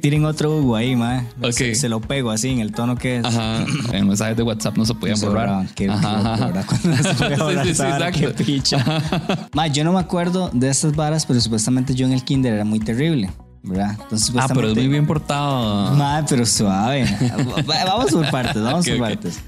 Tiren otro Hugo ahí, mae. Ok. Se, se lo pego así en el tono que es. Ajá. En mensajes de WhatsApp no se podían borrar. Qué picha. Ma, yo no me acuerdo de estas varas, pero supuestamente yo en el kinder era muy terrible, ¿verdad? Entonces, Ah, pero es muy bien portado. Ma, pero suave. Va- vamos por partes, vamos Ok, por partes.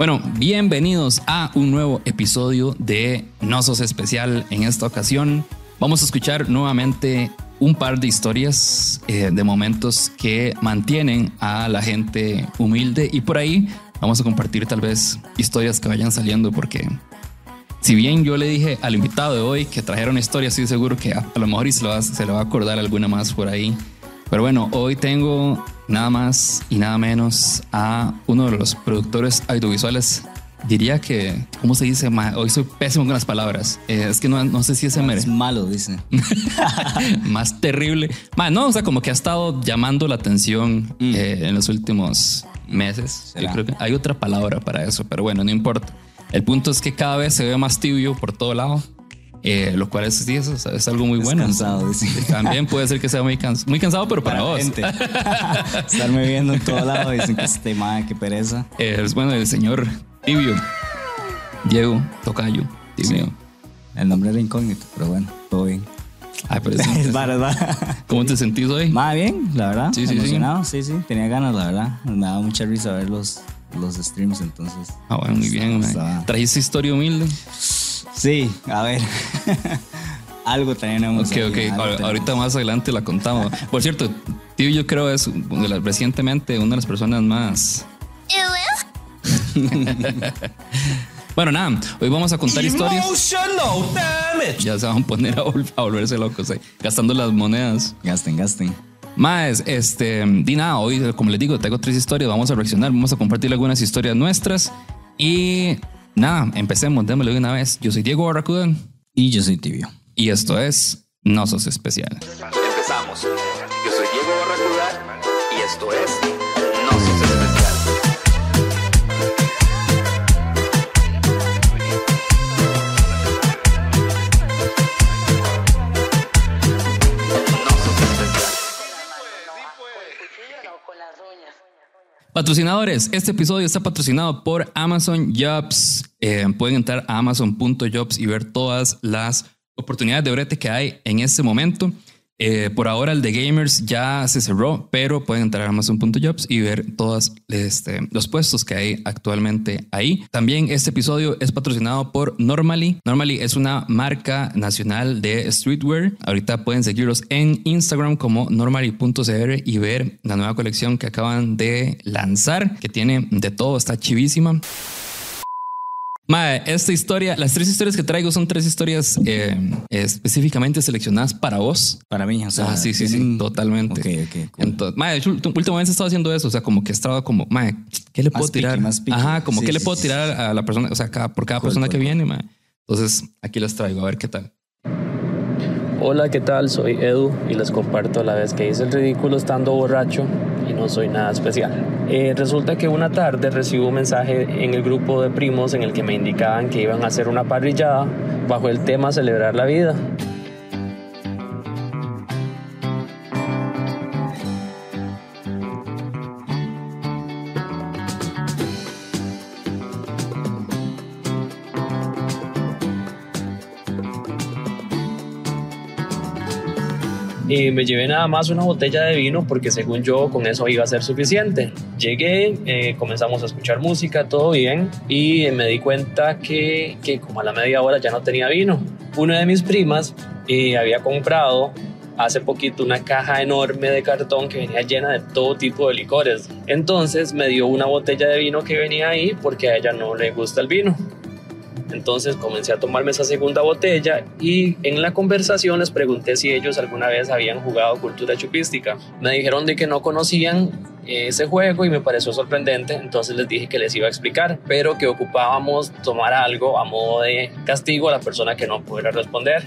Bueno, bienvenidos a un nuevo episodio de No Sos Especial. En esta ocasión vamos a escuchar nuevamente un par de historias eh, de momentos que mantienen a la gente humilde y por ahí vamos a compartir tal vez historias que vayan saliendo porque si bien yo le dije al invitado de hoy que trajera una historia, estoy seguro que a, lo mejor y se, lo va, se va a acordar alguna más por ahí. Pero bueno, hoy tengo nada más y nada menos a uno de los productores audiovisuales. Diría que, ¿cómo se dice? Hoy soy pésimo con las palabras. Eh, es que no, no sé si ese mere Es malo, dice. más terrible. Ma, no, o sea, como que ha estado llamando la atención eh, en los últimos meses. Yo creo que hay otra palabra para eso, pero bueno, no importa. El punto es que cada vez se ve más tibio por todo lado, eh, lo cual es, sí, eso es, es algo muy bueno. Descansado, dice. También puede ser que sea muy, cans- muy cansado, pero para, vos. gente. Estarme viendo en todo lado dicen que este madre, qué pereza. Eh, es bueno el señor tibio. Diego Tocayo. Tibio. El nombre era incógnito, pero bueno, todo bien. Ay, pero es- vara. ¿Cómo te sentís hoy? Más bien, la verdad. Sí, sí, sí. emocionado, sí. sí, Tenía ganas, la verdad. Me daba mucha risa ver los, los streams, entonces. Ah, bueno, muy bien. ¿Trajiste historia humilde? Sí, a ver. algo tenemos. Ok, ahí, ok. algo Ahor- tenemos. Ahorita más adelante la contamos. Por cierto, tío, yo creo es de las- recientemente una de las personas más. bueno, nada, hoy vamos a contar historias. Damage. Ya se van a poner a, vol- a volverse locos, eh, gastando las monedas. Gasten, gasten. Más, este, di nada, hoy, como les digo, tengo tres historias, vamos a reaccionar, vamos a compartir algunas historias nuestras. Y nada, empecemos, démosle de una vez. Yo soy Diego Barracuda Y yo soy tibio. y esto es No Sos Especial. Patrocinadores, este episodio está patrocinado por Amazon Jobs. Eh, pueden entrar a amazon.jobs y ver todas las oportunidades de brete que hay en este momento. Eh, por ahora el de gamers ya se cerró, pero pueden entrar a amazon.jobs y ver todos este, los puestos que hay actualmente ahí. También este episodio es patrocinado por Normally. Normally es una marca nacional de streetwear. Ahorita pueden seguirlos en Instagram como normally.cr y ver la nueva colección que acaban de lanzar, que tiene de todo, está chivísima. Mae, esta historia, las tres historias que traigo son tres historias eh, específicamente seleccionadas para vos. Para mí, o sea. Ah, sí, sí, sí, tienen- totalmente. Ok, ok, cool. Entonces, mae, últimamente he estado haciendo eso, o sea, como que he estado como, mae, ¿qué le Más puedo tirar? picky, más picky. Ajá, como Sí, ¿qué le sí, puedo sí, tirar a la persona? O sea, cada- por cada Cool, persona cool, que cool. viene, mae. Entonces, aquí las traigo, a ver qué tal. Hola, ¿qué tal? Soy Edu y les comparto la vez que hice el ridículo estando borracho y no soy nada especial. Eh, resulta que una tarde recibo un mensaje en el grupo de primos en el que me indicaban que iban a hacer una parrillada bajo el tema celebrar la vida. Y me llevé nada más una botella de vino porque según yo con eso iba a ser suficiente. Llegué, eh, comenzamos a escuchar música, todo bien, y me di cuenta que, que como a la media hora ya no tenía vino. Una de mis primas eh, había comprado hace poquito una caja enorme de cartón que venía llena de todo tipo de licores. Entonces me dio una botella de vino que venía ahí porque a ella no le gusta el vino. Entonces comencé a tomarme esa segunda botella y en la conversación les pregunté si ellos alguna vez habían jugado cultura chupística. Me dijeron de que no conocían ese juego y me pareció sorprendente, entonces les dije que les iba a explicar, pero que ocupábamos tomar algo a modo de castigo a la persona que no pudiera responder.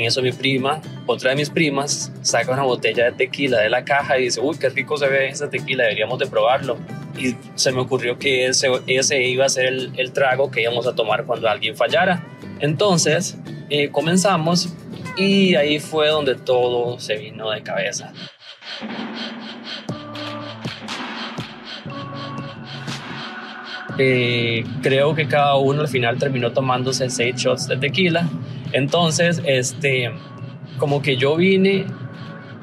En eso mi prima, otra de mis primas, saca una botella de tequila de la caja y dice, uy, qué rico se ve esa tequila, deberíamos de probarlo. Y se me ocurrió que ese, ese iba a ser el, el trago que íbamos a tomar cuando alguien fallara. Entonces eh, comenzamos y ahí fue donde todo se vino de cabeza. Eh, creo que cada uno al final terminó tomándose seis shots de tequila. Entonces, este, como que yo vine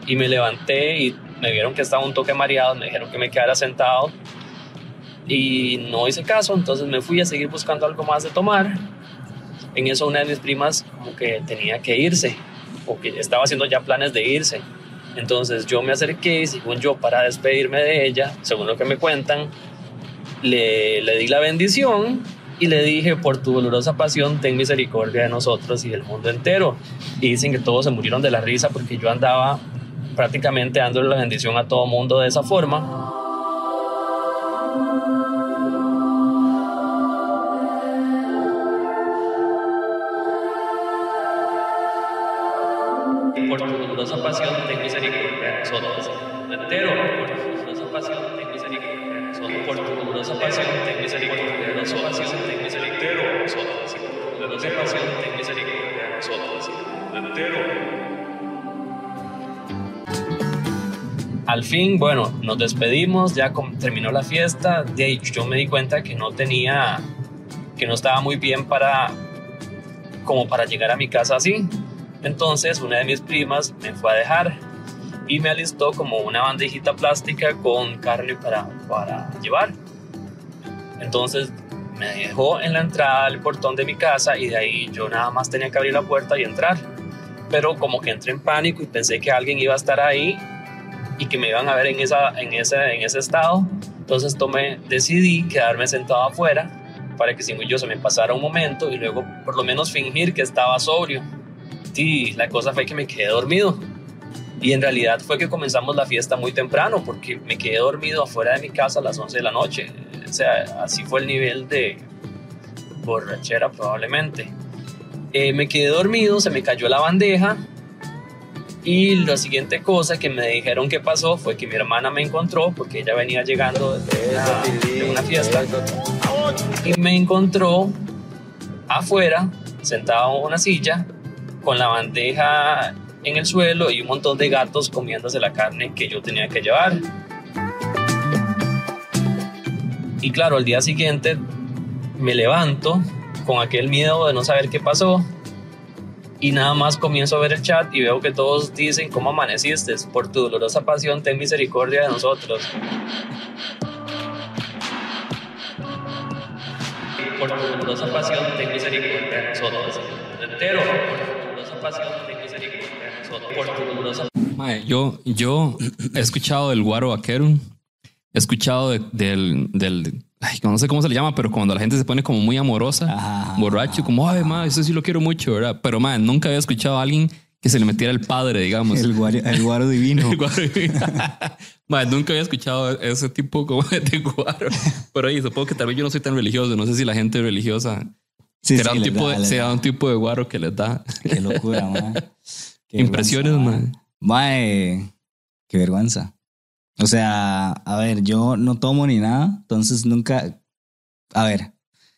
y me levanté y me vieron que estaba un toque mareado, me dijeron que me quedara sentado y no hice caso, entonces me fui a seguir buscando algo más de tomar. En eso una de mis primas como que tenía que irse o que estaba haciendo ya planes de irse. Entonces yo me acerqué según yo para despedirme de ella, según lo que me cuentan, le, le di la bendición y le dije, por tu dolorosa pasión, ten misericordia de nosotros y del mundo entero. Y dicen que todos se murieron de la risa porque yo andaba prácticamente dándole la bendición a todo mundo de esa forma. Fin, bueno, nos despedimos, ya terminó la fiesta. De ahí yo me di cuenta que no tenía, que no estaba muy bien para, como para llegar a mi casa así. Entonces, una de mis primas me fue a dejar y me alistó como una bandejita plástica con carne para, para llevar. Entonces, me dejó en la entrada del portón de mi casa y de ahí yo nada más tenía que abrir la puerta y entrar. Pero como que entré en pánico y pensé que alguien iba a estar ahí y que me iban a ver en, esa, en, ese, en ese estado. Entonces tomé, decidí quedarme sentado afuera para que sin yo se me pasara un momento y luego por lo menos fingir que estaba sobrio. Sí, la cosa fue que me quedé dormido. Y en realidad fue que comenzamos la fiesta muy temprano porque me quedé dormido afuera de mi casa a las 11 de la noche. O sea, así fue el nivel de borrachera probablemente. Eh, me quedé dormido, se me cayó la bandeja y la siguiente cosa que me dijeron que pasó fue que mi hermana me encontró porque ella venía llegando de una, de una fiesta. y me encontró afuera, sentado en una silla, con la bandeja en el suelo y un montón de gatos comiéndose la carne que yo tenía que llevar. Y claro, al día siguiente me levanto con aquel miedo de no saber qué pasó y nada más comienzo a ver el chat y veo que todos dicen cómo amaneciste, por tu dolorosa pasión ten misericordia de nosotros. Por tu dolorosa pasión ten misericordia de nosotros. Por tu dolorosa pasión de nosotros. Por yo, yo he escuchado del guaro vaquero, he escuchado de- del, del, ay, no sé cómo se le llama, pero cuando la gente se pone como muy amorosa, Ajá. borracho, como, ay, ma, eso sí lo quiero mucho, ¿verdad? Pero, man, nunca había escuchado a alguien que se le metiera el padre, digamos. El guaro, el guaro divino. El guaro. Man, nunca había escuchado ese tipo como de guaro. Pero ahí supongo que tal vez yo no soy tan religioso. No sé si la gente religiosa Sí, será, sí, un tipo da, de, será un tipo de guaro que les da Qué locura, man. Qué impresiones, vergüenza, man. Mae, qué vergüenza. O sea, a ver, yo no tomo ni nada, entonces nunca. A ver,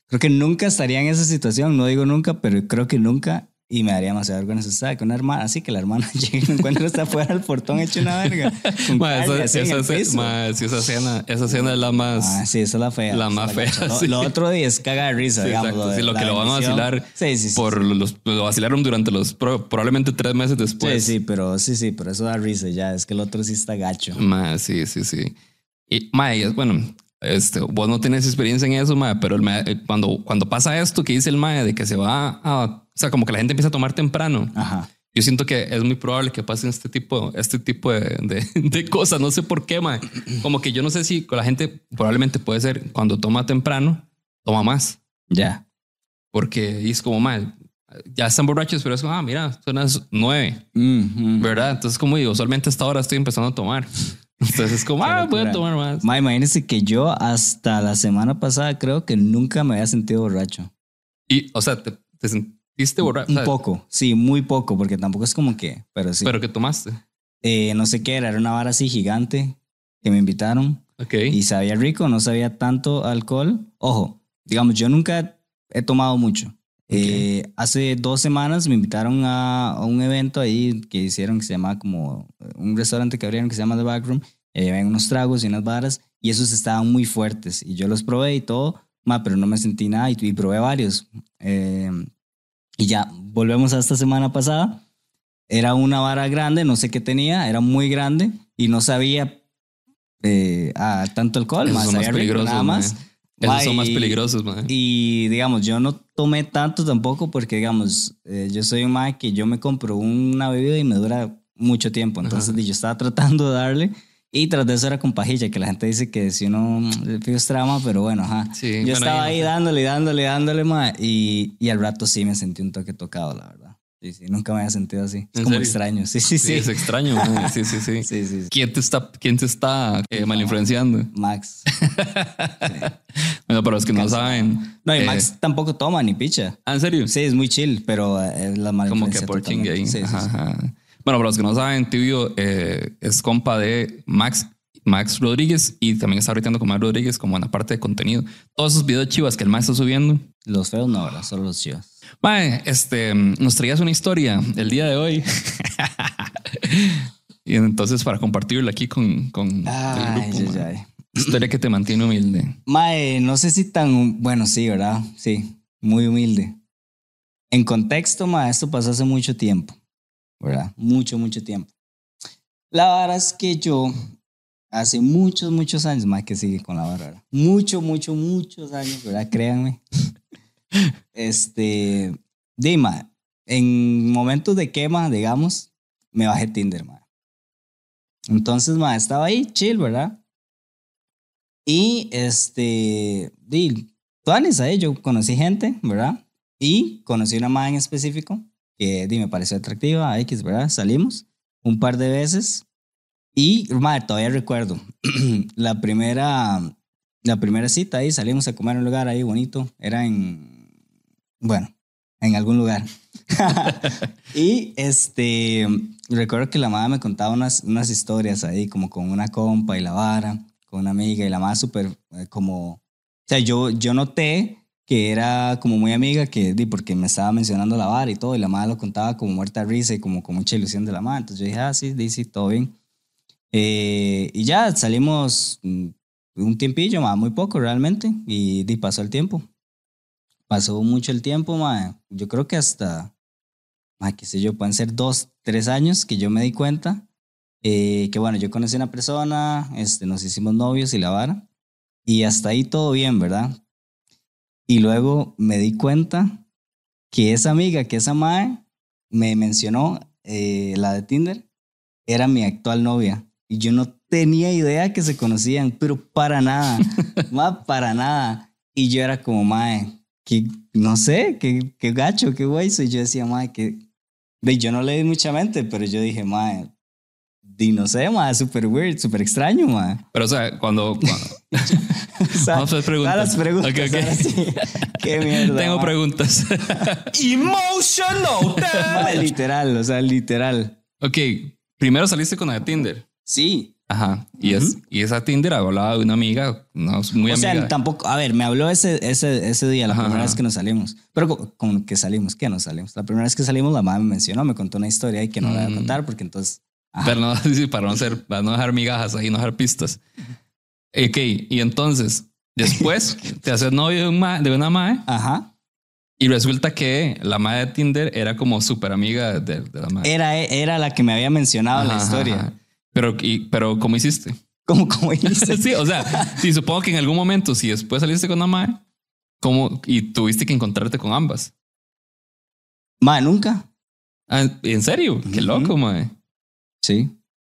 creo que nunca estaría en esa situación, no digo nunca, pero creo que nunca. Y me daría demasiada vergüenza estar que una hermana, así que la hermana llegue y me encuentre hasta afuera del portón hecho una verga. Ma, esa, esa, piso. ma, sí, esa cena, esa cena es la más. Ah, sí, esa es la fea. La más la fea. Lo, sí. lo otro día es caga de risa, Sí, digamos. exacto, de sí, lo que lo van a vacilar Sí, sí, por los, lo vacilaron durante los pro- probablemente tres meses después. sí, sí, pero sí, sí, pero eso da risa ya. Es que el otro sí está gacho. Ma, sí, sí, sí. Y, ma, y es- bueno, este, vos no tenés experiencia en eso, ma, pero el ma- eh, cuando, cuando pasa esto que dice el mae de que se va a, o sea, como que la gente empieza a tomar temprano, Ajá. yo siento que es muy probable que pasen este tipo, este tipo de, de, de cosas. No sé por qué, ma. Como que yo no sé si con la gente probablemente puede ser cuando toma temprano, toma más. Ya. Porque es como, ma, ya están borrachos, pero es como, ah, mira, son las nueve. Mm, mm. ¿verdad? Entonces, como digo, usualmente hasta ahora estoy empezando a tomar. Entonces es como, ah, voy a tomar más. Ma, imagínese que yo hasta la semana pasada creo que nunca me había sentido borracho. Y, o sea, te, te sentiste borracho. Un poco, sí, muy poco, porque tampoco es como que, pero sí. Pero que tomaste. Eh, no sé qué era, era una vara así gigante que me invitaron Ok. y sabía rico, no sabía tanto alcohol. Ojo, digamos, yo nunca he tomado mucho. Eh, hace dos semanas me invitaron a, a un evento ahí que hicieron que se llama como un restaurante que abrieron que se llama The Backroom. Eh, ven unos tragos y unas varas y esos estaban muy fuertes y yo los probé y todo, ma, pero no me sentí nada y, y probé varios. Eh, y ya, volvemos a esta semana pasada. Era una vara grande, no sé qué tenía, era muy grande y no sabía eh, a tanto alcohol, más más rico, nada más. Esos Ma, son más peligrosos, mae. Y digamos, yo no tomé tanto tampoco porque, digamos, eh, yo soy un mae que yo me compro una bebida y me dura mucho tiempo. Entonces, Ajá. yo estaba tratando de darle y tras de eso era con pajilla, que la gente dice que si uno mm, es trama, pero bueno, ajá. Sí, yo bueno, estaba ahí no sé. dándole, dándole, dándole, y, y al rato sí me sentí un toque tocado, la verdad. Sí, sí, nunca me había sentido así. Es ¿En como serio? extraño. Sí, sí, Sí, sí. es extraño. Sí, sí, sí. Sí, sí, sí. ¿Quién te está, quién te está eh, mal influenciando? Max. Bueno, para los que no saben. No, y eh, Max tampoco toma ni picha. ¿Ah, en serio? Sí, es muy chill, pero eh, es la mala Como que por chingue ahí. Ajá, ajá. Bueno, para los que no saben, Tibio eh, es compa de Max, Max Rodríguez y también está ahorita con Max Rodríguez como en la parte de contenido. Todos esos videos chivas que el Max está subiendo. Los feos no, ¿verdad? Solo los chivas. Mae, este, nos traías una historia el día de hoy. y entonces para compartirla aquí con, con el grupo, ay, mae. ay. Historia que te mantiene humilde. Mae, no sé si tan. Bueno, sí, ¿verdad? Sí, muy humilde. En contexto, mae, esto pasó hace mucho tiempo, ¿verdad? Mucho, mucho tiempo. La vara es que yo, hace muchos, muchos años, mae, que sigue con la vara, ¿verdad? Mucho, mucho, muchos años, ¿verdad? Créanme. Este. Dima, en momentos de quema, digamos, me bajé Tinder, mae. Entonces, mae, estaba ahí, chill, ¿verdad? Y este, di, tuanis ahí, yo conocí gente, ¿verdad? Y conocí una madre en específico que di, me pareció atractiva, X, ¿verdad? Salimos un par de veces y, madre, todavía recuerdo la primera, la primera cita ahí, salimos a comer en un lugar ahí bonito, era en, bueno, en algún lugar. y este, recuerdo que la madre me contaba unas, unas historias ahí, como con una compa y la vara, con una amiga, y la madre súper eh, como, o sea, yo, yo noté que era como muy amiga, que porque me estaba mencionando la vara y todo, y la madre lo contaba como muerta risa y como con mucha ilusión de la madre. Entonces yo dije, ah, sí, sí, todo bien. Eh, y ya salimos mm, un tiempillo, ma, muy poco realmente, y di, pasó el tiempo. Pasó mucho el tiempo, ma. Yo creo que hasta, ma, qué sé yo, pueden ser dos, tres años que yo me di cuenta eh, que bueno, yo conocí a una persona, este, nos hicimos novios y la vara, y hasta ahí todo bien, ¿verdad? Y luego me di cuenta que esa amiga, que esa mae me mencionó, eh, la de Tinder, era mi actual novia. Y yo no tenía idea que se conocían, pero para nada, ma, para nada. Y yo era como, mae, que no sé, qué, qué gacho, qué güey. Y yo decía, mae, que. Ve, yo no le di mucha mente, pero yo dije, mae, di no sé, mae, súper weird, súper extraño, mae. Pero, o sea, cuando. cuando- O sea, Vamos a hacer preguntas. las preguntas. Ok, ok. ahora sí. Qué mierda. Tengo mae. preguntas. Emotional Mae, literal, o sea, literal. ok, primero saliste con la de Tinder. Sí. Ajá. Y, es, y esa Tinder hablaba de una amiga, no, muy o amiga. sea, tampoco, a ver, me habló ese, ese, ese día, la Ajá, primera vez que nos salimos. Pero con, con que salimos, ¿qué nos salimos? La primera vez que salimos, la mamá me mencionó, me contó una historia y que no la voy Mm. a contar porque entonces. ajá. Pero no, sí, para no ser, para no dejar migajas ahí, no dejar pistas. Ok, y entonces, después te haces novio de, un ma- de una mae Ajá. y resulta que la mae de Tinder era como súper amiga de, de la mae. Era, era la que me había mencionado en la historia. ajá. Pero, y- pero, ¿cómo hiciste? Como, como dice. sí, o sea, sí, supongo que en algún momento, si después saliste con una mae, ¿cómo? Y tuviste que encontrarte con ambas. Ma, nunca. Ah, ¿En serio? Qué loco, mae. Sí.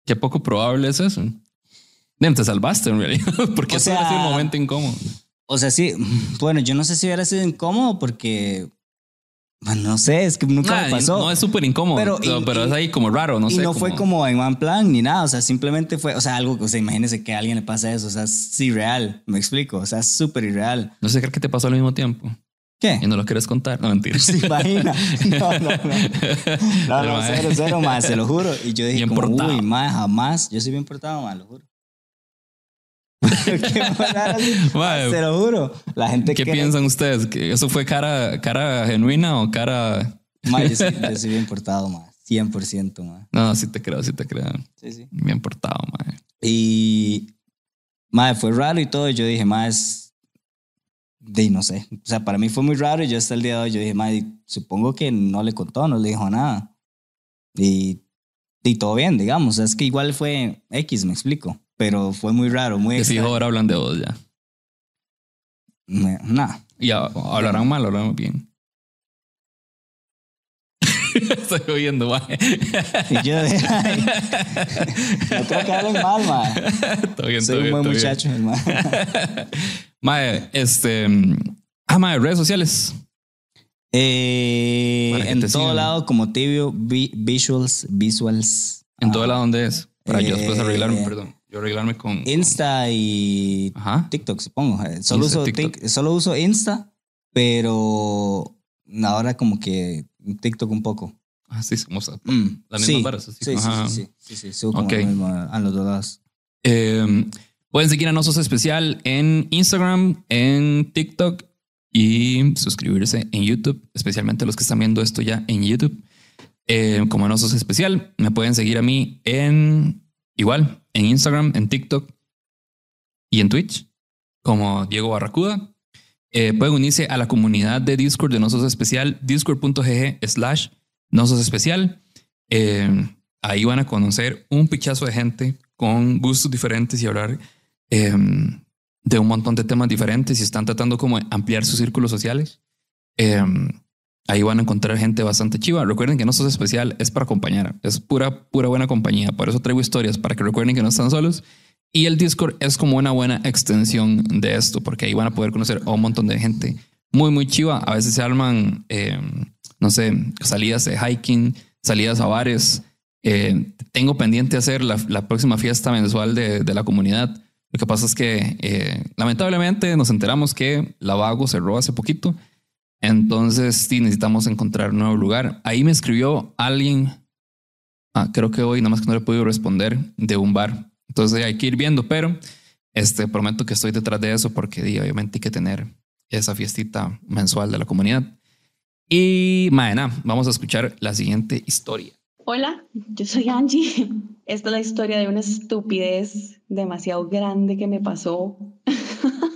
Qué poco probable es eso. Te salvaste en realidad, porque O eso era sea- un momento incómodo. O sea, sí. Bueno, yo no sé si hubiera sido incómodo porque. Bueno, no sé, es que nunca Nah, me pasó. No es súper incómodo, Pero- pero, y- pero y- es ahí como raro, no y sé. no fue como en one plan ni nada, o sea, simplemente fue, o sea, algo, o sea, imagínese que a alguien le pasa eso, o sea, es irreal, me explico, o sea, es súper irreal. No sé qué te pasó al mismo tiempo ¿Qué? y no lo quieres contar. No, mentira. ¿Se imagina? No, no, no. No, no, cero, cero, más, se lo juro. Y yo dije, Bien como, portado. uy, más, jamás. Yo soy bien portado, más, lo juro. Mae, Se lo juro. La gente ¿Qué que piensan ustedes? ¿Que ¿Eso fue cara, cara genuina o cara.? Mae, yo, soy, yo soy bien portado, mae. 100%, mae. No, sí te creo, sí te creo. Sí, sí. Bien portado, mae. Y, madre, fue raro y todo. Yo dije, madre, es de no sé. O sea, para mí fue muy raro y yo hasta el día de hoy yo dije, madre, supongo que no le contó, no le dijo nada. Y, y todo bien, digamos. Es que igual fue X, me explico. Pero fue muy raro, muy De extraño. ahora hablan de vos ya. Nada. Y hablarán mal, hablarán bien. Estoy oyendo, mae. Y yo ay, no creo que hablen mal, madre. Está bien, Soy un buen bien. muchacho, hermano. Mae, este. Ah, mae, redes sociales. Eh, en todo sigan. lado, como tibio, vi- visuals, visuals. En ah, todo lado donde es. Para yo después Eh, arreglarme, perdón. Yo arreglarme con. Insta y Ajá. TikTok, supongo. Eh, Solo, Insta, uso TikTok. Tik- solo uso Insta, pero ahora como que TikTok un poco. Ah, sí, somos a- Mm, Las mismas sí, así. Sí, sí, sí, sí, sí, sí, subo como lo mismo a, los dos lados. Eh, pueden seguir a Nosos Especial en Instagram, en TikTok y suscribirse en YouTube, especialmente los que están viendo esto ya en YouTube. Eh, como Nosos Especial, me pueden seguir a mí en igual, en Instagram, en TikTok y en Twitch, como Diego Barracuda. Eh, pueden unirse a la comunidad de Discord de Nosos Especial, discord.gg slash Nosos Especial. Eh, ahí van a conocer un pichazo de gente con gustos diferentes y hablar eh, de un montón de temas diferentes y están tratando como ampliar sus círculos sociales. Ahí van a encontrar gente bastante chiva. Recuerden que no sos especial, es para acompañar, es pura, pura buena compañía. Por eso traigo historias para que recuerden que no están solos. Y el Discord es como una buena extensión de esto, porque ahí van a poder conocer a un montón de gente muy, muy chiva. A veces se arman, eh, no sé, salidas de hiking, salidas a bares. Eh, tengo pendiente hacer la, la próxima fiesta mensual de, de la comunidad. Lo que pasa es que eh, lamentablemente nos enteramos que la Vago cerró hace poquito. Entonces sí necesitamos encontrar un nuevo lugar. Ahí me escribió alguien, ah, creo que hoy, nada más que no le he podido responder, de un bar. Entonces hay que ir viendo, pero este, prometo que estoy detrás de eso porque di, obviamente hay que tener esa fiestita mensual de la comunidad. Y Maena, vamos a escuchar la siguiente historia. Hola, yo soy Angie. Esta es la historia de una estupidez demasiado grande que me pasó.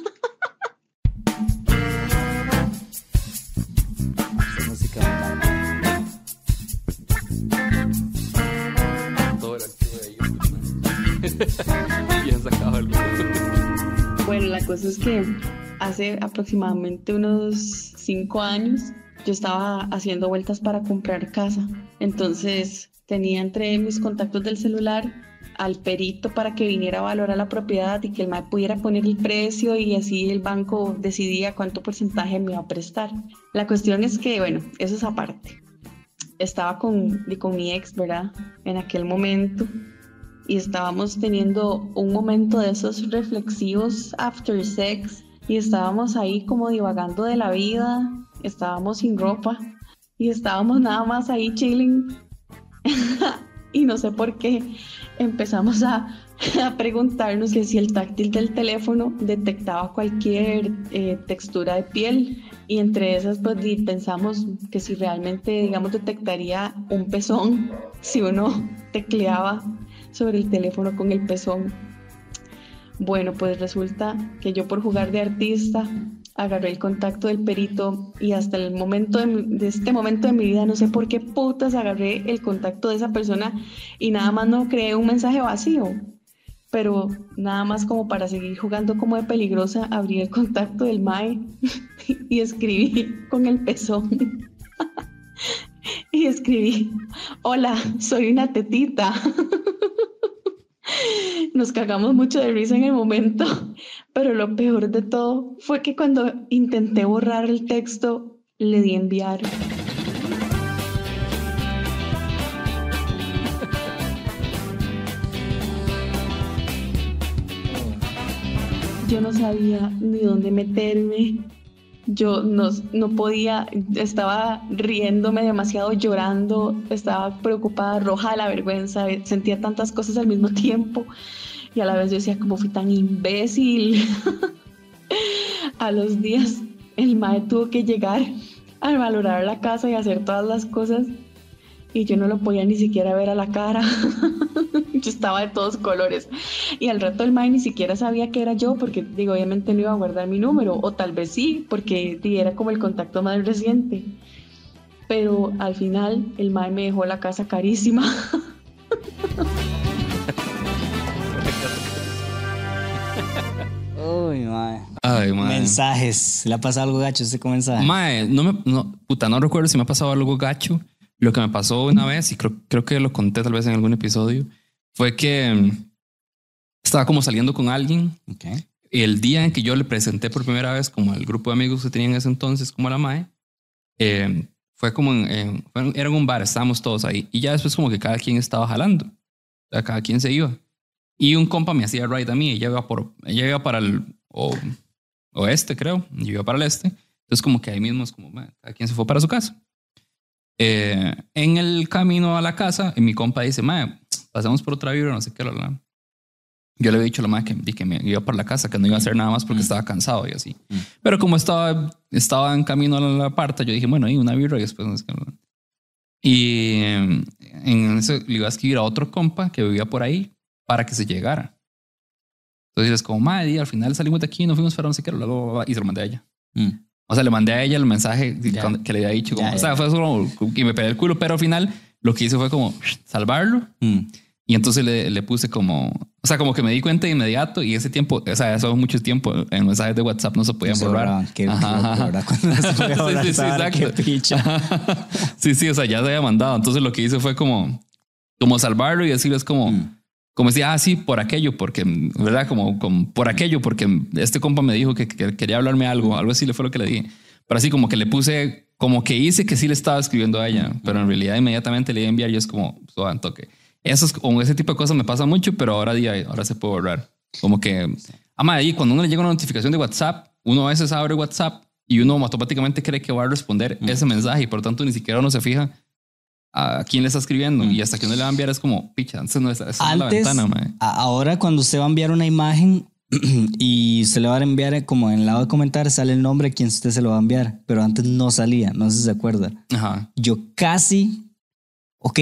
Es que hace aproximadamente unos cinco años yo estaba haciendo vueltas para comprar casa. Entonces tenía entre mis contactos del celular al perito para que viniera a valorar la propiedad y que el MAE pudiera poner el precio y así el banco decidía cuánto porcentaje me iba a prestar. La cuestión es que, bueno, eso es aparte. Estaba con, con mi ex, ¿verdad? En aquel momento y estábamos teniendo un momento de esos reflexivos after sex y estábamos ahí como divagando de la vida, estábamos sin ropa y estábamos nada más ahí chilling. Y no sé por qué empezamos a, a preguntarnos que si el táctil del teléfono detectaba cualquier eh, textura de piel. Y entre esas pues pensamos que si realmente digamos detectaría un pezón si uno tecleaba sobre el teléfono con el pezón. Bueno, pues resulta que yo por jugar de artista agarré el contacto del perito y hasta el momento de, de este momento de mi vida no sé por qué putas agarré el contacto de esa persona y nada más no creé un mensaje vacío. Pero nada más como para seguir jugando como de peligrosa, abrí el contacto del MAE y escribí con el pezón. y escribí, hola, soy una tetita. Nos cagamos mucho de risa en el momento, pero lo peor de todo fue que cuando intenté borrar el texto, le di enviar. Yo no sabía ni dónde meterme. Yo no, no podía, estaba riéndome demasiado, llorando, estaba preocupada, roja de la vergüenza, sentía tantas cosas al mismo tiempo. y a la vez yo decía, como fui tan imbécil. a los días, el mae tuvo que llegar a valorar la casa y hacer todas las cosas y yo no lo podía ni siquiera ver a la cara. yo estaba de todos colores. Y al rato el mae ni siquiera sabía que era yo porque digo, obviamente no iba a guardar mi número o tal vez sí, porque era como el contacto más reciente. Pero al final el mae me dejó la casa carísima. Uy, mae. Ay, mae. Mensajes. ¿Le ha pasado algo gacho ese mensaje? Mae, no me, no, puta, no recuerdo si me ha pasado algo gacho. Lo que me pasó una vez, y creo, creo que lo conté tal vez en algún episodio, fue que mm, estaba como saliendo con alguien. Y el día en que yo le presenté por primera vez como al grupo de amigos que tenía en ese entonces, como la MAE, eh, fue como en, era en un bar, estábamos todos ahí. Y ya después como que cada quien estaba jalando. O sea, cada quien se iba. Y un compa me hacía ride a mí. Ella iba, por, ella iba para el o- oeste, creo. Y yo iba para el este. Entonces como que ahí mismo es como, "Ma, cada quien se fue para su casa. Eh, en el camino a la casa, mi compa dice, mae, pasamos por otra vibra, no sé qué, la, la". Yo le había dicho a la madre que, que me iba para la casa, que no iba a hacer nada más porque estaba cansado y así. Mm. Pero como estaba, estaba en camino a la, parta, yo dije, bueno, ahí una birra y después no sé qué. la, la". Y eh, en eso le iba a escribir a otro compa que vivía por ahí para que se llegara. Entonces es como, madre, y al final salimos de aquí, nos fuimos para no sé qué, la, la, la, la", y se lo mandé a ella. Mm. O sea, le mandé a ella el mensaje Ya. que le había dicho. Como, Ya, o sea, fue solo y me pegué el culo, pero al final lo que hice fue como salvarlo. Mm. Y entonces le, le puse como, o sea, como que me di cuenta de inmediato y ese tiempo, o sea, eso mucho tiempo en mensajes de WhatsApp no se podían borrar. sí, sí, o sea, ya se había mandado. Entonces lo que hice fue como, como salvarlo y decirles como, Mm. Como decía, ah, sí, por aquello, porque, ¿verdad? Como, como por aquello, porque este compa me dijo que, que quería hablarme algo, algo así le fue lo que le dije. Pero así como que le puse, como que hice que sí le estaba escribiendo a ella, pero en realidad inmediatamente le iba a enviar y es como, suave, toque. Eso es como ese tipo de cosas me pasa mucho, pero ahora día, ahora se puede borrar. Como que, ama, ahí cuando uno le llega una notificación de WhatsApp, uno a veces abre WhatsApp y uno automáticamente cree que va a responder ese mensaje y por tanto ni siquiera uno se fija a quién le está escribiendo y hasta que uno le va a enviar es como, picha, antes no es, es la Antes, ventana, mae. a- ahora cuando usted va a enviar una imagen y se le va a enviar como en el lado de comentar sale el nombre a quien usted se lo va a enviar, pero antes no salía, no sé si se acuerda. Ajá. Yo casi, ok,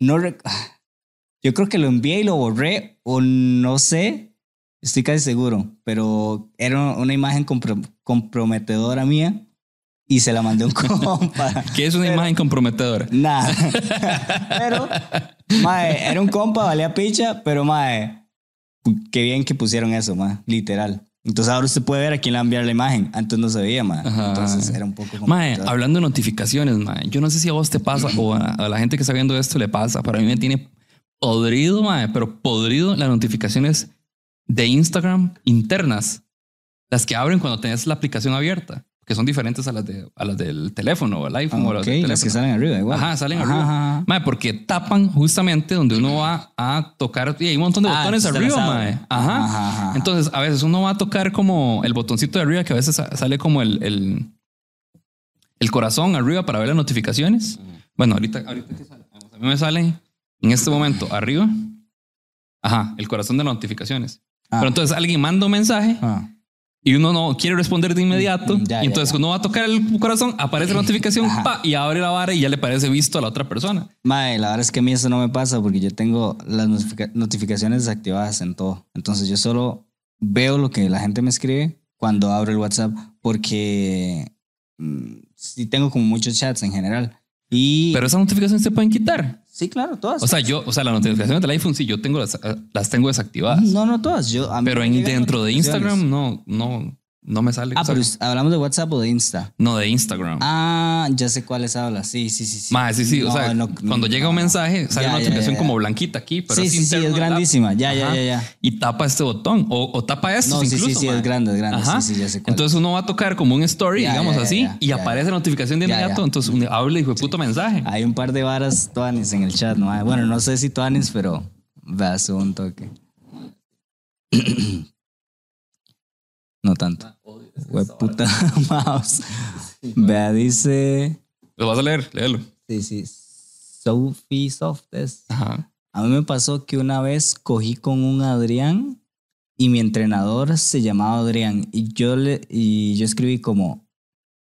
no, yo creo que lo envié y lo borré o no sé, estoy casi seguro, pero era una imagen compro- comprometedora mía y se la mandé a un compa. ¿Qué es una imagen comprometedora? Nada. pero, mae, era un compa, valía picha, pero, mae, qué bien que pusieron eso, mae, literal. Entonces ahora usted puede ver a quién le va a enviar la imagen. Antes no se veía, mae. Ajá. Entonces era un poco Mae, hablando de notificaciones, mae, yo no sé si a vos te pasa o a, a la gente que está viendo esto le pasa, pero a mí me tiene podrido, mae, pero podrido las notificaciones de Instagram internas, las que abren cuando tenés la aplicación abierta, que son diferentes a las, de, a las del teléfono o el iPhone o las del las que salen arriba, igual. Ajá, salen Ajá, arriba. ajá. Mae, porque tapan justamente donde uno va a tocar. Y hay un montón de Ah, botones arriba, mae. Ajá. Entonces, a veces uno va a tocar como el botoncito de arriba, que a veces sa- sale como el, el, el corazón arriba para ver las notificaciones. Bueno, ahorita, ahorita que sale. A mí me sale en este momento arriba. Ajá, el corazón de las notificaciones. Ah. Pero entonces alguien manda un mensaje Ah. Y uno no quiere responder de inmediato. Mm, ya, y entonces ya, ya. uno va a tocar el corazón, aparece la notificación pa, y abre la vara y ya le parece visto a la otra persona. Mae, la verdad es que a mí eso no me pasa porque yo tengo las notifica- notificaciones desactivadas en todo. Entonces yo solo veo lo que la gente me escribe cuando abro el WhatsApp porque mm, sí tengo como muchos chats en general. Y Pero esas notificaciones se pueden quitar. Sí, claro, todas. O sea, yo, o sea, las notificaciones del iPhone sí, yo tengo las, las tengo desactivadas. no, no todas. Yo, a mí Pero en, dentro de. Instagram no, no, no me sale. Ah, pero hablamos de WhatsApp o de Insta. no, de Instagram. Ah, ya sé cuáles hablas. Sí, sí, sí. sí. Más, sí, sí. o sea, no, cuando llega un mensaje, sale Ya, una notificación ya, ya. como blanquita aquí, pero Sí, es sí, sí, es grandísima. Ya, ya, Ajá. ya, ya. Y tapa este botón o, o tapa esto No, sí, sí, incluso. sí, es grande, es grande. Ajá. Sí, sí, ya sé cuál Entonces uno va a tocar como un story, digamos así, y aparece la notificación de inmediato. Entonces uno habla y fue puto mensaje. Hay un par de varas tuanis en el chat, ¿no? Bueno, no sé si tuanis, pero vas un toque. No tanto. Hue puta mouse. Vea, dice. Lo vas a leer, léelo. Sí, sí. Sophie Softes. Ajá. A mí me pasó que una vez cogí con un Adrián y mi entrenador se llamaba Adrián y yo le y yo escribí como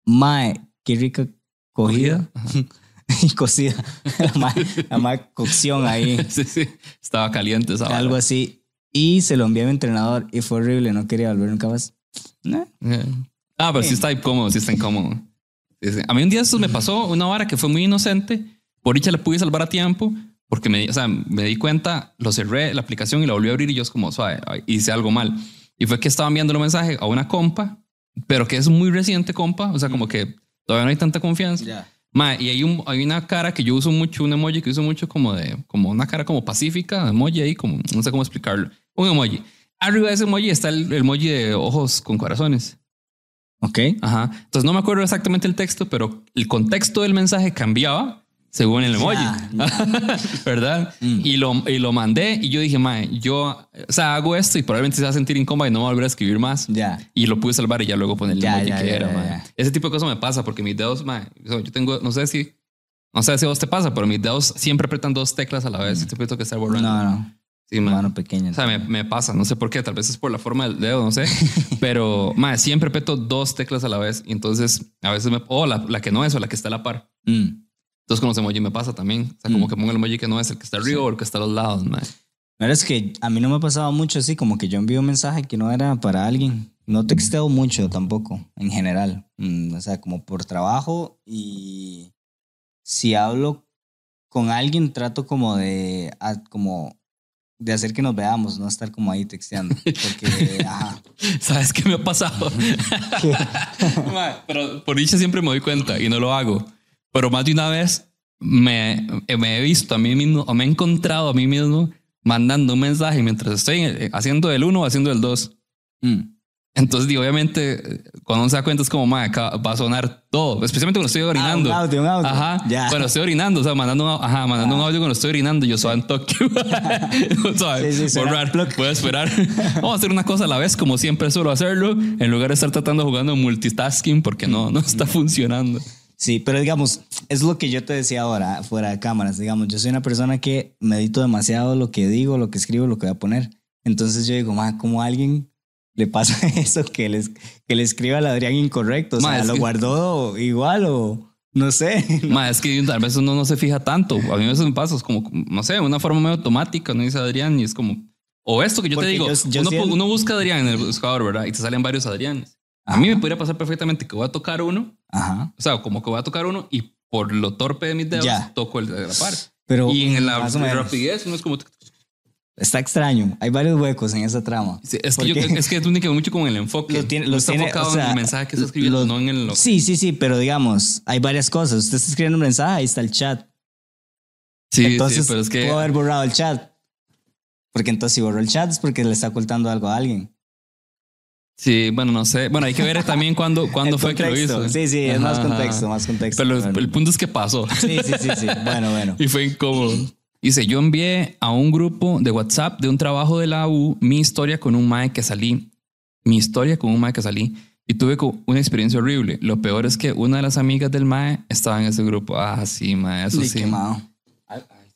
Mae, qué rica cogida y cocida. La mae, la mae cocción ahí, Sí, sí. Estaba caliente esa algo vara. así. Y se lo envié a mi entrenador y fue horrible, no quería volver nunca más. Eh. Ah, pero sí está incómodo, sí está incómodo. Sí, sí. A mí un día esto me pasó una vara que fue muy inocente. Por dicha le pude salvar a tiempo porque me, o sea, me di cuenta, lo cerré la aplicación y la volví a abrir y yo es como, suave, hice algo mal. Y fue que estaba enviando un mensaje a una compa, pero que es muy reciente compa, o sea, como que todavía no hay tanta confianza. Ya. Ma, y hay, un, hay una cara que yo uso mucho, un emoji que uso mucho como de, como una cara como pacífica, emoji ahí, como, no sé cómo explicarlo. Un emoji. Arriba de ese emoji está el, el emoji de ojos con corazones. Ok. Ajá. Entonces no me acuerdo exactamente el texto, pero el contexto del mensaje cambiaba según el emoji. Ya, ¿Verdad? Mm. Y, lo, y lo mandé y yo dije, mae, yo, o sea, hago esto y probablemente se va a sentir incómodo y no va a volver a escribir más. Ya. Y lo pude salvar y ya luego poner el emoji que era, mae. Ese tipo de cosas me pasa porque mis dedos, mae, yo tengo, no sé si, no sé si a vos te pasa, pero mis dedos siempre apretan dos teclas a la vez. Siempre tengo que estar borrando. Mm. No, no. Sí. Mano pequeña. O sea, me, me pasa, no sé por qué, tal vez es por la forma del dedo, no sé, pero mae, siempre apreto dos teclas a la vez y entonces a veces me, o la, la que no es o la que está a la par. Mm. Entonces con los emojis me pasa también, o sea, como Mm. que pongo el emoji que no es el que está arriba o el que está a los lados. La verdad es que a mí no me ha pasado mucho así, como que yo envío un mensaje que no era para alguien. No texteo mucho tampoco, en general. Mm, o sea, como por trabajo y si hablo con alguien trato como de, a- como de hacer que nos veamos, no estar como ahí texteando. Porque, ajá. ¿Sabes qué me ha pasado? Pero por dicha siempre me doy cuenta y no lo hago. Pero más de una vez me, me he visto a mí mismo, o me he encontrado a mí mismo mandando un mensaje mientras estoy eh, haciendo el uno o haciendo el dos. Mm. Entonces, obviamente, cuando uno se da cuenta es como, "Mae, acá va a sonar todo, especialmente cuando estoy orinando. Ah, un audio, un audio. Ajá. Ya. Cuando estoy orinando, o sea, mandando un, ajá, mandando un audio cuando estoy orinando, yo soy en toque. ¿Sabes? Sí, sí, Borrar. esperar. Vamos a hacer una cosa a la vez, como siempre suelo hacerlo, en lugar de estar tratando jugando multitasking, porque no, no está funcionando. Sí, pero digamos, es lo que yo te decía ahora, fuera de cámaras. Digamos, yo soy una persona que medito demasiado lo que digo, lo que escribo, lo que voy a poner. Entonces yo digo, ma, ¿cómo a alguien le pasa eso que, les, que le escriba al Adrián incorrecto? O Ma, sea, es lo que- guardó igual o no sé. Ma, es que tal vez uno no se fija tanto. A mí a veces me pasa, es como, no sé, una forma medio automática, no dice Adrián, y es como, o esto que yo Porque te digo, yo- yo uno, siento- uno busca Adrián en el buscador, ¿verdad? Y te salen varios Adrianes. A mí me podría pasar perfectamente que voy a tocar uno, Ajá. o sea, como que voy a tocar uno y por lo torpe de mis dedos Ya. toco el de la par. Pero y en la rapidez uno es como... está extraño. Hay varios huecos en esa trama. Sí, es, que yo, es que tiene que ver mucho con el enfoque. Lo tiene- No lo está tiene, enfocado o sea, en el mensaje que está escribiendo, lo- no en el... Sí, sí, sí, pero digamos, hay varias cosas. Usted está escribiendo un mensaje, ahí está el chat. Sí, entonces, sí, pero es que... puedo haber borrado el chat. Porque entonces si borró el chat es porque le está ocultando algo a alguien. Sí, bueno, no sé. Bueno, hay que ver también cuándo, cuándo fue que lo contexto. hizo. Sí, sí, es más contexto, más contexto. Pero el, Bueno. el punto es que pasó. Sí, sí, sí, sí. Bueno, bueno. Y fue incómodo. Dice, yo envié a un grupo de WhatsApp de un trabajo de la U mi historia con un mae que salí. Mi historia con un mae que salí. Y tuve una experiencia horrible. Lo peor es que una de las amigas del mae estaba en ese grupo. Ah, sí, mae, eso sí. quemado.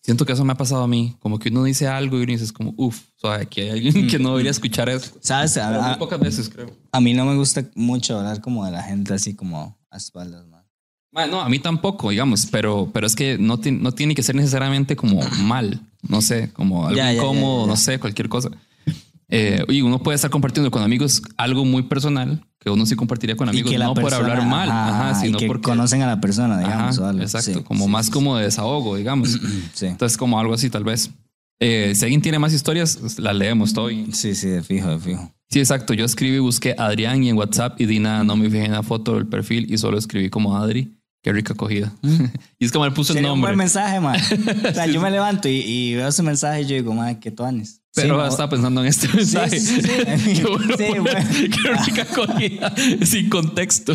Siento que eso me ha pasado a mí. Como que uno dice algo y uno dice, es como, uff, aquí hay alguien que no debería escuchar eso. ¿Sabes? A, Pero muy a- pocas veces, creo. a mí no me gusta mucho hablar como de la gente así como a espaldas, man. Mae, no, a mí tampoco, digamos, pero, pero es que no, no tiene que ser necesariamente como mal, no sé, como algo Ya, incómodo, ya, ya. no sé, cualquier cosa. Eh, y uno puede estar compartiendo con amigos algo muy personal que uno sí compartiría con amigos, no por persona- hablar mal, ajá, ajá, sino que porque... conocen a la persona, Ajá, digamos. algo. exacto, Sí, como sí, más sí, como de desahogo, digamos. Entonces, como algo así, tal vez. Eh, si alguien tiene más historias, las leemos todo. y- sí, sí, de fijo, de fijo. Sí, exacto. Yo escribí, busqué Adrián y en WhatsApp y di nada, no me fijé en la foto del perfil y solo escribí como Adri. Qué rica acogida. y es como le puse el Sería un nombre. buen mensaje, man. O sea, yo me levanto y, y veo ese mensaje y yo digo, man, qué tuanes. Pero Sí, no, estaba pensando en este mensaje. sí, sí. Qué bueno Sí, bueno. Qué rica acogida. Sin contexto.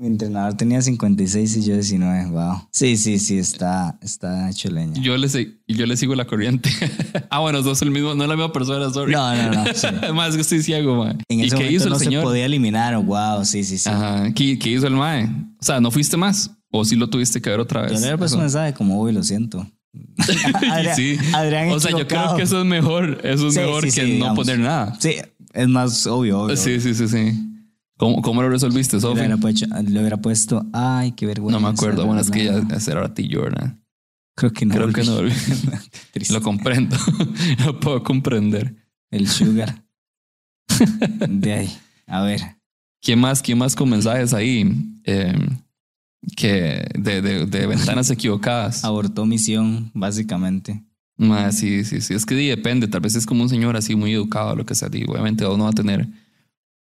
Mi entrenador tenía 56 y yo 19. Wow. Sí, sí, sí, está, está hecho leña. yo, le, yo le sigo la corriente. ah, bueno, no es el mismo, no es la misma persona, sorry. No, no, no. sí. Más que estoy ciego, man. En ¿Y ese qué momento hizo el no señor? se podía eliminar. Wow, sí, sí, sí. Ajá. ¿Qué, qué hizo el mae? O sea, ¿no fuiste más? ¿O sí lo tuviste que ver otra vez? Yo le Eso. un mensaje como, uy, lo siento. Adrián- sí. Adrián o sea, yo creo que eso es mejor. Eso es Sí, mejor sí, que no digamos. poner nada. Sí, es más obvio. obvio, Sí, sí, sí, sí. ¿Cómo, cómo lo resolviste, Le Sofi? hubiera, puesto, le hubiera puesto, ay, qué vergüenza. No me acuerdo. Bueno, es que ya era ratillo, ¿verdad? Creo que no. Creo que no volví. Lo comprendo. Lo puedo comprender. El sugar. de ahí. A ver. ¿Quién más, quién más con mensajes ahí? Eh, que de, de, de ventanas equivocadas. Abortó misión, básicamente. Ma, sí, sí, sí. Es que depende. Tal vez es como un señor así muy educado, lo que sea. Digo, obviamente uno va a tener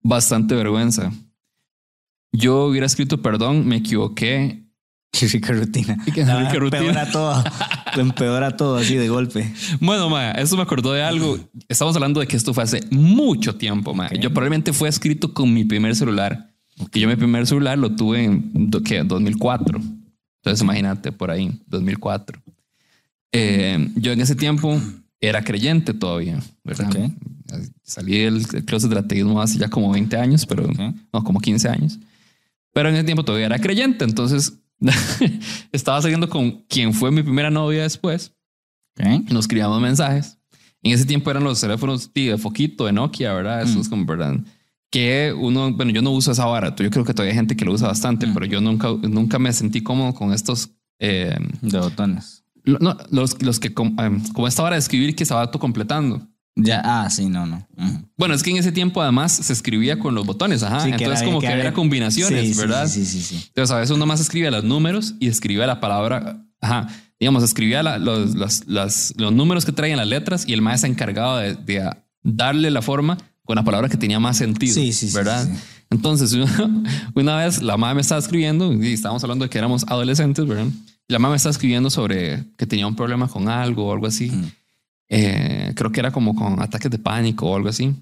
bastante vergüenza. Yo hubiera escrito perdón, me equivoqué. Qué rica rutina. Qué rica rutina. Empeora todo. Empeora todo así de golpe. Bueno, ma, eso me acordó de algo. Estamos hablando de que esto fue hace mucho tiempo, ma. Yo probablemente fue escrito con mi primer celular. Que yo mi primer celular lo tuve en ¿qué? 2004. Entonces imagínate por ahí, 2004. Eh, yo en ese tiempo era creyente todavía, ¿verdad? Ok. Salí del del closet del ateísmo hace ya como 20 años, pero no, como 15 años. Pero en ese tiempo todavía era creyente, entonces estaba saliendo con quien fue mi primera novia después nos escribíamos mensajes. En ese tiempo eran los teléfonos de foquito, de Nokia, ¿verdad? Eso es como, ¿verdad? Que uno, bueno, yo no uso esa vara. Yo creo que todavía hay gente que lo usa bastante, pero yo nunca, nunca me sentí cómodo con estos, eh, De botones. No, los, los que, com- eh, como esta vara de escribir que se va completando. Ya, ah, sí, no, no. Ujú. Bueno, es que en ese tiempo además se escribía con los botones, ajá. Sí, que Entonces era- como que que, era- era combinaciones, Sí, ¿verdad? Sí, sí, sí. sí. Entonces a veces uno más escribe los números y escribe la palabra, ajá, digamos, escribía la- los, las- las- los números que traían las letras y el maestro se encargaba de, de darle la forma con la palabra que tenía más sentido, Sí, sí, sí, ¿verdad? Entonces una, una vez la mamá me estaba escribiendo y estábamos hablando de que éramos adolescentes, ¿verdad? La mamá me estaba escribiendo sobre que tenía un problema con algo o algo así. Mm. Eh, creo que era como con ataques de pánico o algo así.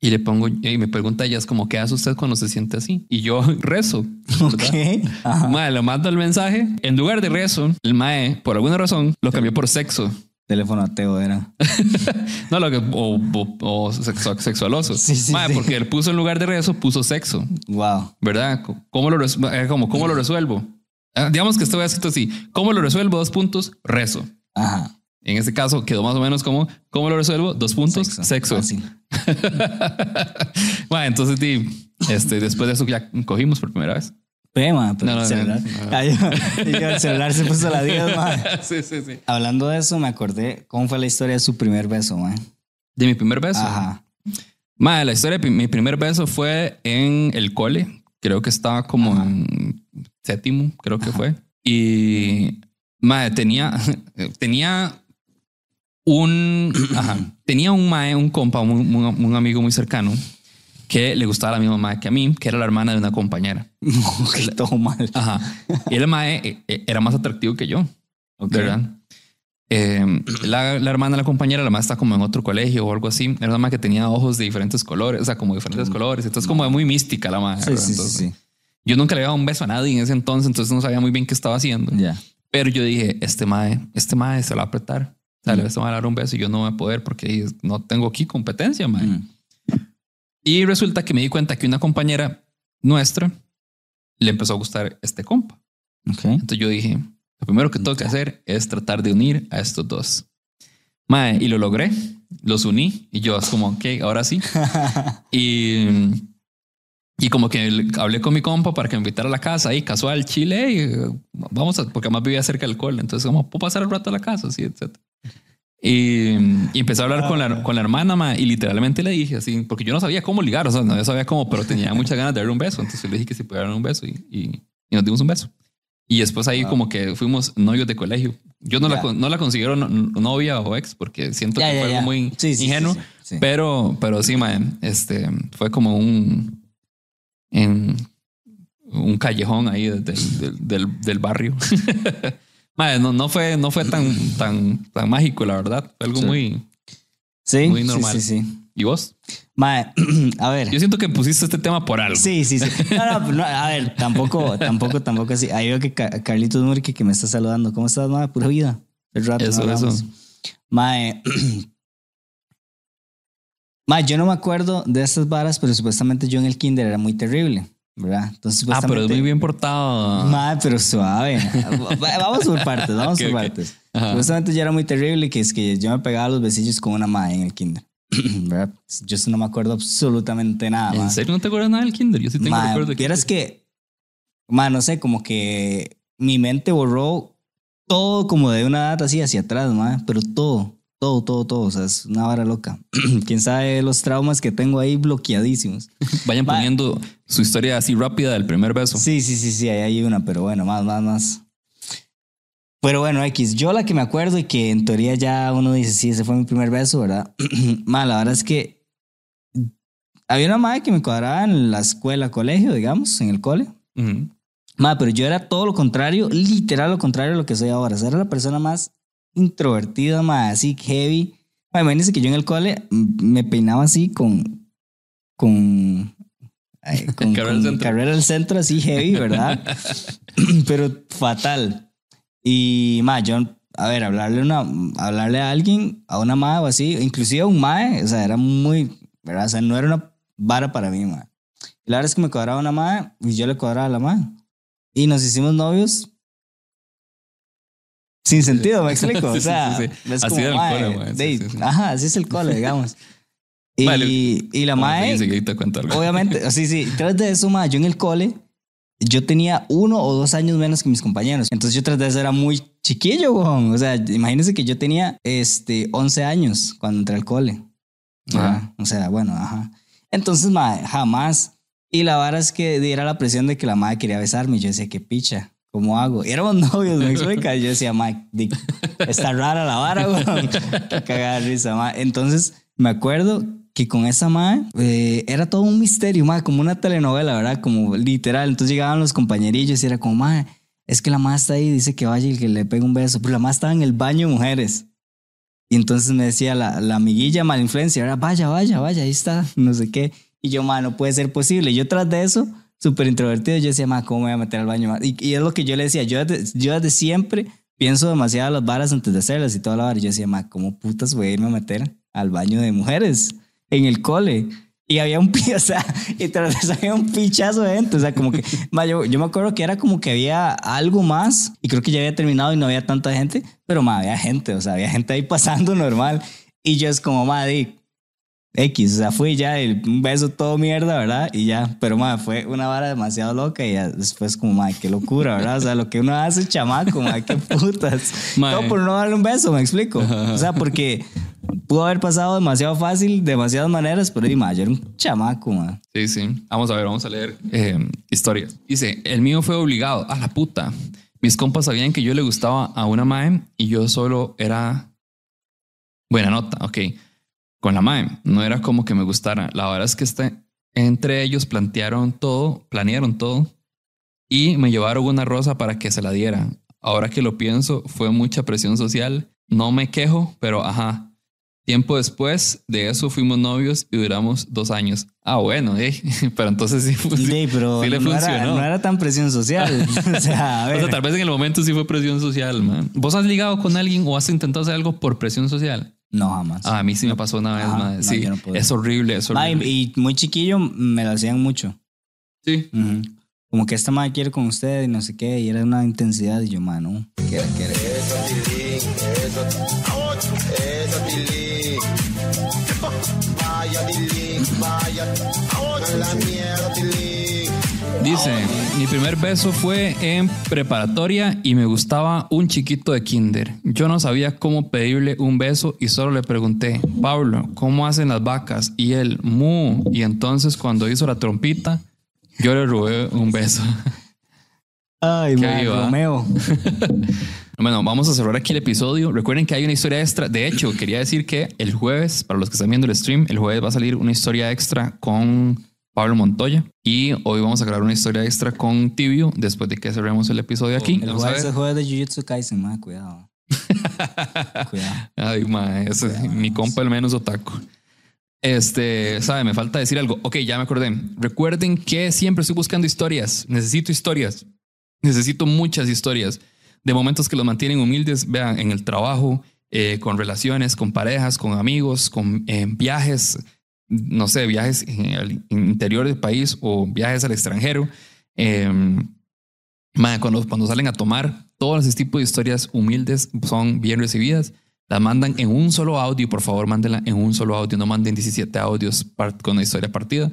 Y le pongo, y me pregunta ella, es como, ¿qué hace usted cuando se siente así? Y yo rezo. ¿verdad? Ok. Ajá. Mae, le mando el mensaje. En lugar de rezo, el mae, por alguna razón, lo cambió por sexo. Teléfono ateo era. No, lo que, o, o- o sexo- sexualoso. Sí, sí, Mae, sí. porque él puso en lugar de rezo, puso sexo. Wow. ¿Verdad? ¿Cómo lo, res- eh, como, ¿cómo lo resuelvo? Ah, digamos que esto escrito así. ¿Cómo lo resuelvo? Dos puntos, rezo. Ajá. En este caso quedó más o menos como, ¿cómo lo resuelvo? Dos puntos, sexo. Fácil. Bueno, entonces, di, este, después de eso ya cogimos por primera vez. Ve, ma, pero No, no, el celular. no, yo- el celular se puso a la 10, ma. sí, sí, sí. Hablando de eso, me acordé cómo fue la historia de su primer beso, ma. De mi primer beso. Ajá. Madre, la historia de mi primer beso fue en el cole. Creo que estaba como en séptimo, creo que fue. Y madre, tenía, tenía un, ajá, tenía un mae, un compa, un, un- un amigo muy cercano que le gustaba la misma mae que a mí, que era la hermana de una compañera. Ok, todo mal. Ajá. Y el mae eh, eh, era más atractivo que yo. Ok. ¿verdad? Eh, la, la hermana, la compañera, la más está como en otro colegio o algo así. Era una más que tenía ojos de diferentes colores, o sea, como diferentes colores. Entonces, como muy mística la madre. Sí, sí, sí, sí. Yo nunca le daba un beso a nadie en ese entonces, entonces no sabía muy bien qué estaba haciendo. Ya. Pero yo dije, este mae, este mae se la va a apretar. O sea, le le va a dar un beso y yo no voy a poder porque no tengo aquí competencia, mae. Mm. Y resulta que me di cuenta que una compañera nuestra le empezó a gustar este compa. Ok. Entonces yo dije, lo primero que tengo que hacer es tratar de unir a estos dos. Mae, y lo logré, los uní y yo es como, ok, ahora sí. y, y como que hablé con mi compa para que me invitara a la casa ahí, casual, Chile, y eh, vamos a, porque además vivía cerca del cole, entonces como, puedo pasar el rato a la casa, así, etc. Y, y empecé a hablar con la, con la hermana mae, y literalmente le dije así, porque yo no sabía cómo ligar, o sea, no sabía cómo, pero tenía muchas ganas de darle un beso, entonces le dije que si darle un beso y, y, y nos dimos un beso. Y después ahí como que fuimos novios de colegio. Yo no, la, no la considero no- novia o ex porque siento que fue algo muy Sí, ingenuo. sí, sí. Pero, pero sí, mae, este, fue como un, en un callejón ahí del, del, del- del barrio. Mae, no, no fue, no fue tan, tan, tan mágico, la verdad. Fue algo Sí. muy... Sí, Muy normal. Sí, sí. ¿Y vos? Mae, a ver. Yo siento que pusiste este tema por algo. Sí, sí, sí. No, no, no, a ver, tampoco, tampoco, tampoco así. Ahí veo que Ca- Carlitos Murque que me está saludando. ¿Cómo estás, mae? Pura vida. El rato Eso, eso. Mae. Mae, yo no me acuerdo de estas varas, pero supuestamente yo en el kinder era muy terrible. ¿verdad? Entonces, Ah, pero es muy bien portado. Madre, pero suave. Va- vamos por partes, vamos Ok, por ok. partes. Ajá. Supuestamente yo era muy terrible, que es que yo me pegaba los besillos con una madre en el kinder. ¿verdad? Yo no me acuerdo absolutamente nada. ¿En ma. serio no te acuerdas nada del kinder? Yo sí tengo Ma, recuerdo de vieras que, ma, no sé, como que mi mente borró todo como de una edad así hacia atrás, ma, pero todo, todo, todo, todo. O sea, es una vara loca. Quién sabe los traumas que tengo ahí bloqueadísimos. Vayan poniendo su historia así rápida del primer beso. Sí, sí, sí, sí, ahí hay una, pero bueno, más, más, más. Pero bueno, X, yo la que me acuerdo y que en teoría ya uno dice, sí, ese fue mi primer beso, ¿verdad? Ma, la verdad es que había una madre que me cuadraba en la escuela, colegio, digamos, en el cole. Ma, pero yo era todo lo contrario, literal lo contrario de lo que soy ahora. O sea, era la persona más introvertida, ma, así heavy. Ma, imagínense que yo en el cole mm, me peinaba así con. con. ay, con, Carrera con al centro. carrera al centro, así heavy, ¿verdad? pero fatal. Y, ma, yo, a ver, hablarle, una, hablarle a alguien, a una ma o así, inclusive a un mae, o sea, era muy, ¿verdad? O sea, no era una vara para mí, ma. Y la verdad es que me cuadraba una ma y yo le cuadraba a la ma. Y nos hicimos novios sin sentido, me explico. Sí, o sea, sí, sí. es Así como, era el mae, cole, mae. De-. Ajá, así es el cole, digamos. Y, Vale. y la mae, obviamente, sí, sí, tras de eso, ma, yo en el cole, yo tenía uno o dos años menos que mis compañeros. Entonces yo tras de eso era muy chiquillo, weón. O sea, imagínense que yo tenía este, 11 años cuando entré al cole. Ajá. O sea, bueno, ajá. Entonces, ma, jamás. Y la vara es que era la presión de que la madre quería besarme. Y yo decía, qué picha, ¿cómo hago? Y éramos novios, me explica. Y yo decía, di- está rara la vara, weón. Cagada risa, ma. Entonces, me acuerdo que con esa madre eh, era todo un misterio, ma, como una telenovela, ¿verdad? Como literal. Entonces llegaban los compañerillos y era como, ma, es que la madre está ahí, dice que vaya y que le pegue un beso. Pero la madre estaba en el baño de mujeres. Y entonces me decía la, la amiguilla mala influencia, era vaya, vaya, vaya, ahí está, no sé qué. Y yo, ma, no puede ser posible. Yo tras de eso, súper introvertido, yo decía, ma, ¿cómo me voy a meter al baño? ma?" Y, y es lo que yo le decía, yo desde, yo desde siempre pienso demasiado las varas antes de hacerlas y toda la vara. Yo decía, ma, ¿cómo putas voy a irme a meter al baño de mujeres en el cole? Y había un o sea, y tras había un pichazo de gente, o sea, como que, ma, yo, yo me acuerdo que era como que había algo más, y creo que ya había terminado y no había tanta gente, pero ma, había gente, o sea, había gente ahí pasando normal, y yo es como, ma, di, X, o sea, fui ya el, un beso todo mierda, ¿verdad? Y ya, pero ma, fue una vara demasiado loca y ya después como, ma, qué locura, ¿verdad? O sea, lo que uno hace chamaco, ma, qué putas. Ma, Todo por no darle un beso, me explico. O sea, porque pudo haber pasado demasiado fácil, de demasiadas maneras, pero di, ma, yo era un chamaco, ma. Sí, sí. Vamos a ver, vamos a leer eh, historias. Dice, el mío fue obligado. A la puta. Mis compas sabían que yo le gustaba a una mae y yo solo era buena nota, ok. Con la mae. No era como que me gustara. La verdad es que este, entre ellos plantearon todo, planearon todo y me llevaron una rosa para que se la diera. Ahora que lo pienso, fue mucha presión social. No me quejo, pero ajá. Tiempo después de eso fuimos novios y duramos dos años. Ah, bueno, eh. pero entonces sí, sí, Sí, pero sí le no, era, funcionó. no era tan presión social. o sea, a O ver. sea, tal vez en el momento sí fue presión social, man. ¿Vos has ligado con alguien o has intentado hacer algo por presión social? No, jamás. Ah, a mí sí me pasó una vez, Ajá, man. no, Sí, yo no podía. es horrible, es horrible. y, y muy chiquillo me lo hacían mucho. Sí. Como que esta madre quiere con usted y no sé qué, y era una intensidad y yo, mano, quiere, quiere. Dice, mi primer beso fue en preparatoria y me gustaba un chiquito de kinder. Yo no sabía cómo pedirle un beso y solo le pregunté, Pablo, ¿cómo hacen las vacas? Y él, mu. Y entonces cuando hizo la trompita, yo le robé un beso. Ay, viva. Romeo. Bueno, vamos a cerrar aquí el episodio. Recuerden que hay una historia extra. De hecho, quería decir que el jueves, para los que están viendo el stream, el jueves va a salir una historia extra con Pablo Montoya. Y hoy vamos a grabar una historia extra con Tibio después de que cerremos el episodio aquí. El Vamos a jueves ver. es jueves de Jujutsu Kaisen, madre, cuidado. cuidado. Ay, mae, ese es mi compa el menos otaku. Este, sabe, me falta decir algo. Ok, ya me acordé. Recuerden que siempre estoy buscando historias. Necesito historias. Necesito muchas historias de momentos que los mantienen humildes. Vean, en el trabajo, eh, con relaciones, con parejas, con amigos, con eh, viajes. No sé, viajes el interior del país o viajes al extranjero. Eh, cuando, cuando salen a tomar, todos ese tipo de historias humildes son bien recibidas. La mandan en un solo audio, por favor, mándenla en un solo audio, no manden 17 audios con la historia partida.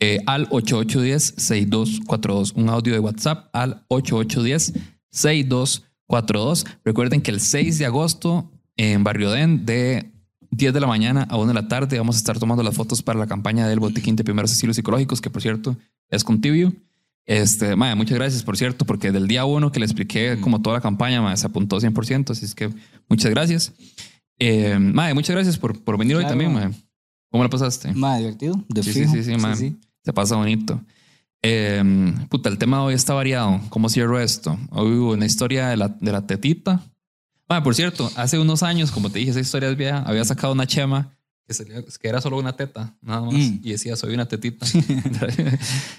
Eh, al 8810-6242, un audio de WhatsApp al 8810-6242. Recuerden que el 6 de agosto en Barrio Den de 10 de la mañana a 1 de la tarde vamos a estar tomando las fotos para la campaña del botiquín de primeros asilos psicológicos, que por cierto es con Tibio. Este, mae, muchas gracias, por cierto, porque del día uno que le expliqué como toda la campaña, mae, se apuntó 100%, así es que muchas gracias. Eh, mae, muchas gracias por, por venir hoy también, mae. mae. ¿Cómo la pasaste? Más divertido. De Sí, sí, sí, sí, man. Se pasa bonito. Eh, puta, el tema de hoy está variado. ¿Cómo cierro esto? Hoy hubo una historia de la, de la tetita. Ah, por cierto, hace unos años, como te dije, esa historia. Había sacado una chema que, salía- que era solo una teta, nada más. Mm. Y decía, soy una tetita.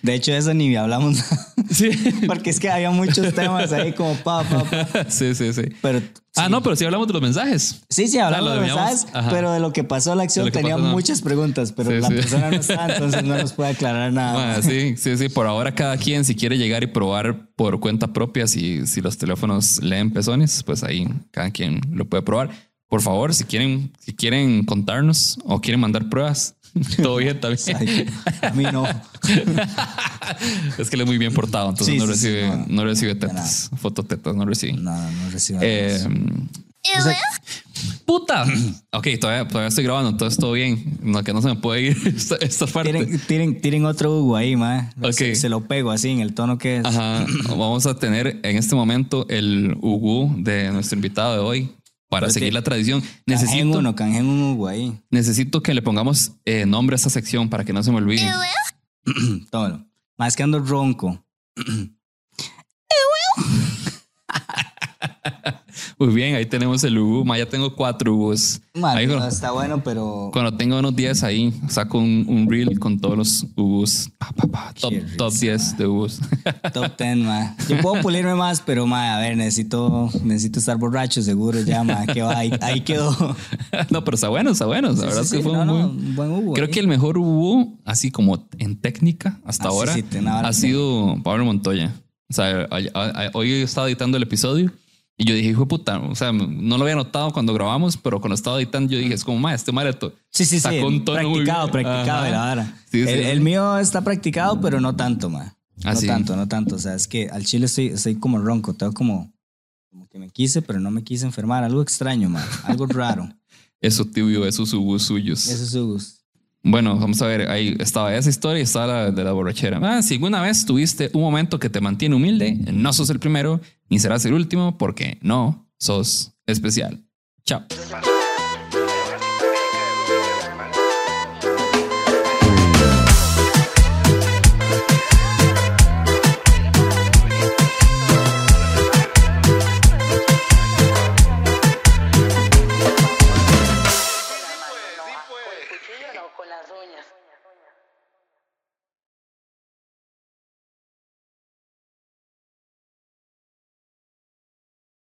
De hecho, eso ni hablamos. sí. Porque es que había muchos temas ahí como pa, pa, pa. sí, sí, sí. Pero Ah, no, pero sí hablamos de los mensajes. Sí, sí, hablamos Ah, de debíamos- mensajes, ajá. pero de lo que pasó en la acción tenía pasó, no. muchas preguntas, pero Sí, la sí. persona no está, entonces no nos puede aclarar nada. Ah, sí, sí, sí. Por ahora, cada quien, si quiere llegar y probar por cuenta propia, si, si los teléfonos leen pezones, pues ahí cada quien lo puede probar. Por favor, si quieren, si quieren contarnos o quieren mandar pruebas, todo bien también. Ay, a mí no. es que él es muy bien portado, entonces Sí, no, sí, sí, recibe, no. no recibe tetas, fototetas, no recibe. No, no recibo Eh, nada. O sea, puta. Ok, todavía, todavía estoy grabando, entonces todo bien. No, que no se me puede ir esta, esta parte. tiren, tiren, tiren otro Hugo ahí, ma. Ok. Se, se lo pego así en el tono que es. Ajá. Vamos a tener en este momento el Ugu de nuestro invitado de hoy para seguir la tradición. Necesito, uno, necesito que le pongamos eh, nombre a esta sección para que no se me olvide. Tómalo. Más que ando ronco. Muy bien, ahí tenemos el Ugu. Ma, ya tengo cuatro Ugus. Ma, Ahí no, cuando, está bueno, pero cuando tenga unos 10 ahí, saco un, un reel con todos los Ugus. Pa, pa, pa, top, top risa, 10 de Ugus. top 10, ma. Yo puedo pulirme más, pero ma, a ver, necesito, necesito estar borracho, seguro ya, ma. Que va, ahí, ahí quedó. no, pero está bueno, está bueno. La Sí, verdad sí, es que sí, fue no, un buen- buen Hugo. Creo ahí. que el mejor Ugu, así como en técnica hasta Ah, ahora, ha sido Pablo Montoya. O sea, hoy estaba editando el episodio y yo dije, hijo de puta, o sea, no lo había notado cuando grabamos, pero cuando estaba editando yo dije, es como, ma, este mareto. Sí, sí, sí. un tono practicado, practicado Ajá. de la vara. Sí, el, sí. el mío está practicado, pero no tanto, ma. Ah, no sí. tanto, no tanto. O sea, es que al chile estoy, estoy como ronco. Tengo como, como que me quise, pero no me quise enfermar. Algo extraño, ma. Algo raro. Eso tibio, esos Ugus suyos. Eso es Hugus. Bueno, vamos a ver, ahí estaba esa historia y estaba la de la borrachera. Ah, si alguna vez tuviste un momento que te mantiene humilde, no sos el primero ni serás el último porque no sos especial. Chao.